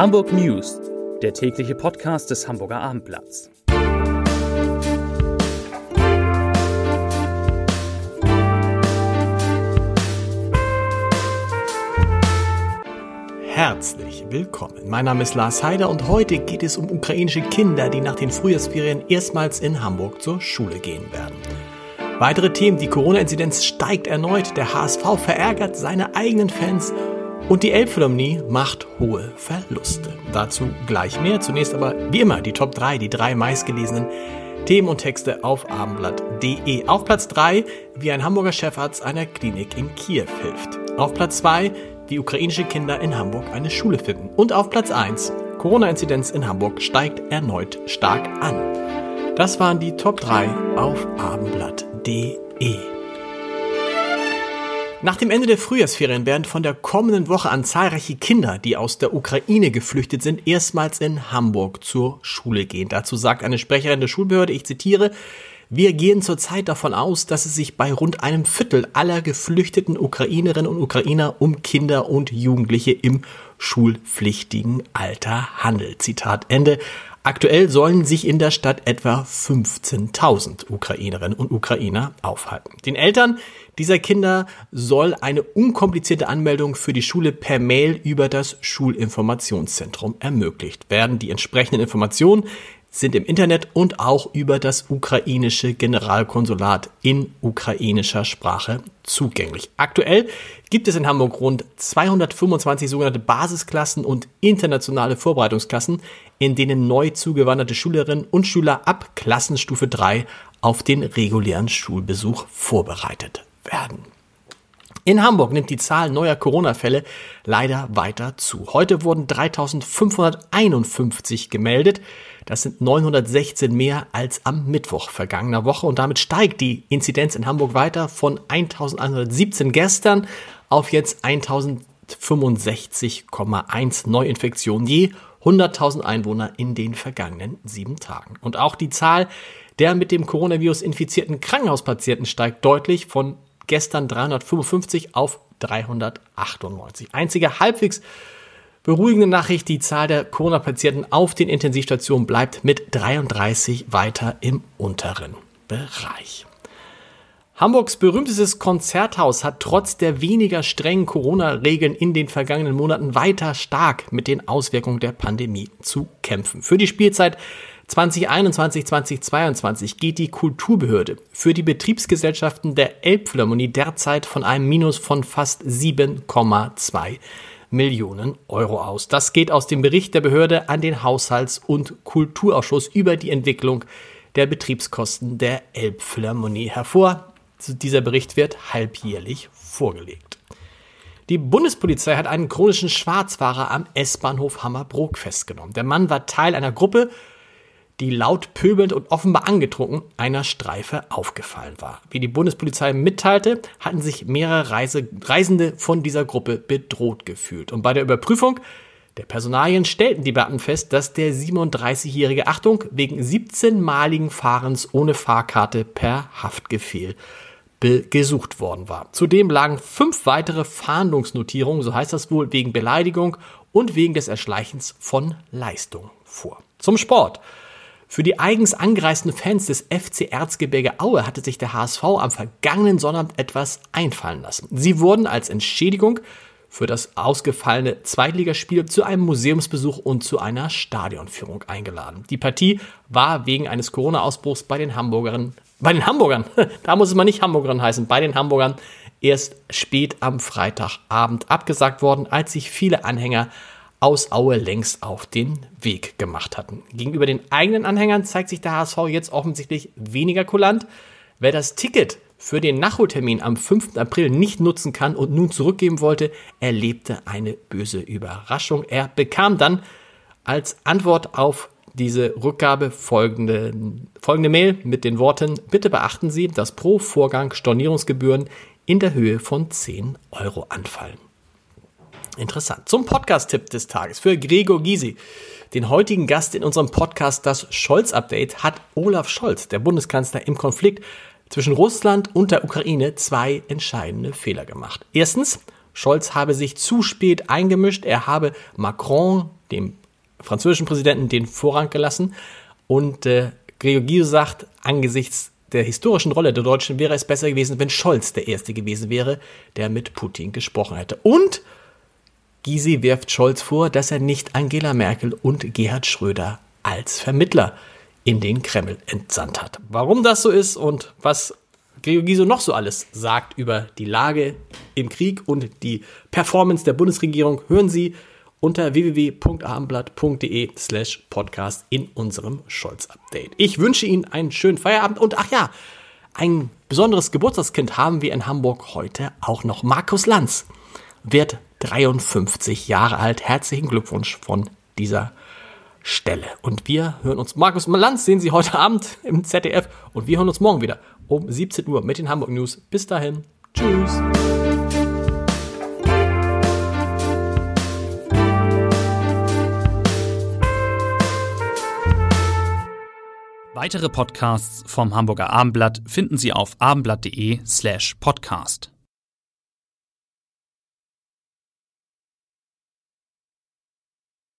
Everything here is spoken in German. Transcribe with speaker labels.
Speaker 1: Hamburg News, der tägliche Podcast des Hamburger Abendblatts.
Speaker 2: Herzlich willkommen. Mein Name ist Lars Heider und heute geht es um ukrainische Kinder, die nach den Frühjahrsferien erstmals in Hamburg zur Schule gehen werden. Weitere Themen, die Corona-Inzidenz steigt erneut, der HSV verärgert seine eigenen Fans und die Elbphilharmonie macht hohe Verluste. Dazu gleich mehr. Zunächst aber wie immer die Top 3, die drei meistgelesenen Themen und Texte auf abendblatt.de. Auf Platz 3, wie ein Hamburger Chefarzt einer Klinik in Kiew hilft. Auf Platz 2, wie ukrainische Kinder in Hamburg eine Schule finden. Und auf Platz 1, Corona-Inzidenz in Hamburg steigt erneut stark an. Das waren die Top 3 auf abendblatt.de. Nach dem Ende der Frühjahrsferien werden von der kommenden Woche an zahlreiche Kinder, die aus der Ukraine geflüchtet sind, erstmals in Hamburg zur Schule gehen. Dazu sagt eine Sprecherin der Schulbehörde, ich zitiere, wir gehen zurzeit davon aus, dass es sich bei rund einem Viertel aller geflüchteten Ukrainerinnen und Ukrainer um Kinder und Jugendliche im schulpflichtigen Alter handelt. Zitat Ende. Aktuell sollen sich in der Stadt etwa 15.000 Ukrainerinnen und Ukrainer aufhalten. Den Eltern dieser Kinder soll eine unkomplizierte Anmeldung für die Schule per Mail über das Schulinformationszentrum ermöglicht werden. Die entsprechenden Informationen sind im Internet und auch über das ukrainische Generalkonsulat in ukrainischer Sprache zugänglich. Aktuell gibt es in Hamburg rund 225 sogenannte Basisklassen und internationale Vorbereitungsklassen, in denen neu zugewanderte Schülerinnen und Schüler ab Klassenstufe 3 auf den regulären Schulbesuch vorbereitet werden. In Hamburg nimmt die Zahl neuer Corona-Fälle leider weiter zu. Heute wurden 3551 gemeldet. Das sind 916 mehr als am Mittwoch vergangener Woche und damit steigt die Inzidenz in Hamburg weiter von 1117 gestern auf jetzt 1065,1 Neuinfektionen je 100.000 Einwohner in den vergangenen sieben Tagen. Und auch die Zahl der mit dem Coronavirus infizierten Krankenhauspatienten steigt deutlich von gestern 355 auf 398. Einzige halbwegs beruhigende Nachricht, die Zahl der Corona-Patienten auf den Intensivstationen bleibt mit 33 weiter im unteren Bereich. Hamburgs berühmtestes Konzerthaus hat trotz der weniger strengen Corona-Regeln in den vergangenen Monaten weiter stark mit den Auswirkungen der Pandemie zu kämpfen. Für die Spielzeit 2021, 2022 geht die Kulturbehörde für die Betriebsgesellschaften der Elbphilharmonie derzeit von einem Minus von fast 7,2 Millionen Euro aus. Das geht aus dem Bericht der Behörde an den Haushalts- und Kulturausschuss über die Entwicklung der Betriebskosten der Elbphilharmonie hervor. Dieser Bericht wird halbjährlich vorgelegt. Die Bundespolizei hat einen chronischen Schwarzfahrer am S-Bahnhof Hammerbrook festgenommen. Der Mann war Teil einer Gruppe die laut pöbelnd und offenbar angetrunken einer Streife aufgefallen war. Wie die Bundespolizei mitteilte, hatten sich mehrere Reise Reisende von dieser Gruppe bedroht gefühlt. Und bei der Überprüfung der Personalien stellten die Beamten fest, dass der 37-jährige Achtung wegen 17-maligen Fahrens ohne Fahrkarte per Haftbefehl gesucht worden war. Zudem lagen fünf weitere Fahndungsnotierungen, so heißt das wohl, wegen Beleidigung und wegen des Erschleichens von Leistung vor. Zum Sport. Für die eigens angereisten Fans des FC Erzgebirge Aue hatte sich der HSV am vergangenen Sonnabend etwas einfallen lassen. Sie wurden als Entschädigung für das ausgefallene Zweitligaspiel zu einem Museumsbesuch und zu einer Stadionführung eingeladen. Die Partie war wegen eines Corona-Ausbruchs bei den Hamburgern, bei den Hamburgern, da muss es mal nicht Hamburgern heißen, bei den Hamburgern erst spät am Freitagabend abgesagt worden, als sich viele Anhänger aus Aue längst auf den Weg gemacht hatten. Gegenüber den eigenen Anhängern zeigt sich der HSV jetzt offensichtlich weniger kulant. Wer das Ticket für den Nachholtermin am 5. April nicht nutzen kann und nun zurückgeben wollte, erlebte eine böse Überraschung. Er bekam dann als Antwort auf diese Rückgabe folgende, folgende Mail mit den Worten, bitte beachten Sie, dass pro Vorgang Stornierungsgebühren in der Höhe von 10 Euro anfallen. Interessant. Zum Podcast-Tipp des Tages für Gregor Gysi. Den heutigen Gast in unserem Podcast Das Scholz-Update hat Olaf Scholz, der Bundeskanzler, im Konflikt zwischen Russland und der Ukraine zwei entscheidende Fehler gemacht. Erstens, Scholz habe sich zu spät eingemischt. Er habe Macron dem französischen Präsidenten, den Vorrang gelassen. Und äh, Gregor Gysi sagt, angesichts der historischen Rolle der Deutschen wäre es besser gewesen, wenn Scholz der Erste gewesen wäre, der mit Putin gesprochen hätte. Und Gysi wirft Scholz vor, dass er nicht Angela Merkel und Gerhard Schröder als Vermittler in den Kreml entsandt hat. Warum das so ist und was Gregor Gysi noch so alles sagt über die Lage im Krieg und die Performance der Bundesregierung, hören Sie unter www.abendblatt.de slash podcast in unserem Scholz-Update. Ich wünsche Ihnen einen schönen Feierabend und ach ja, ein besonderes Geburtstagskind haben wir in Hamburg heute auch noch. Markus Lanz wird 53 Jahre alt. Herzlichen Glückwunsch von dieser Stelle. Und wir hören uns, Markus Lanz sehen Sie heute Abend im ZDF und wir hören uns morgen wieder um 17 Uhr mit den Hamburg News. Bis dahin. Tschüss.
Speaker 1: Weitere Podcasts vom Hamburger Abendblatt finden Sie auf abendblatt.de slash podcast.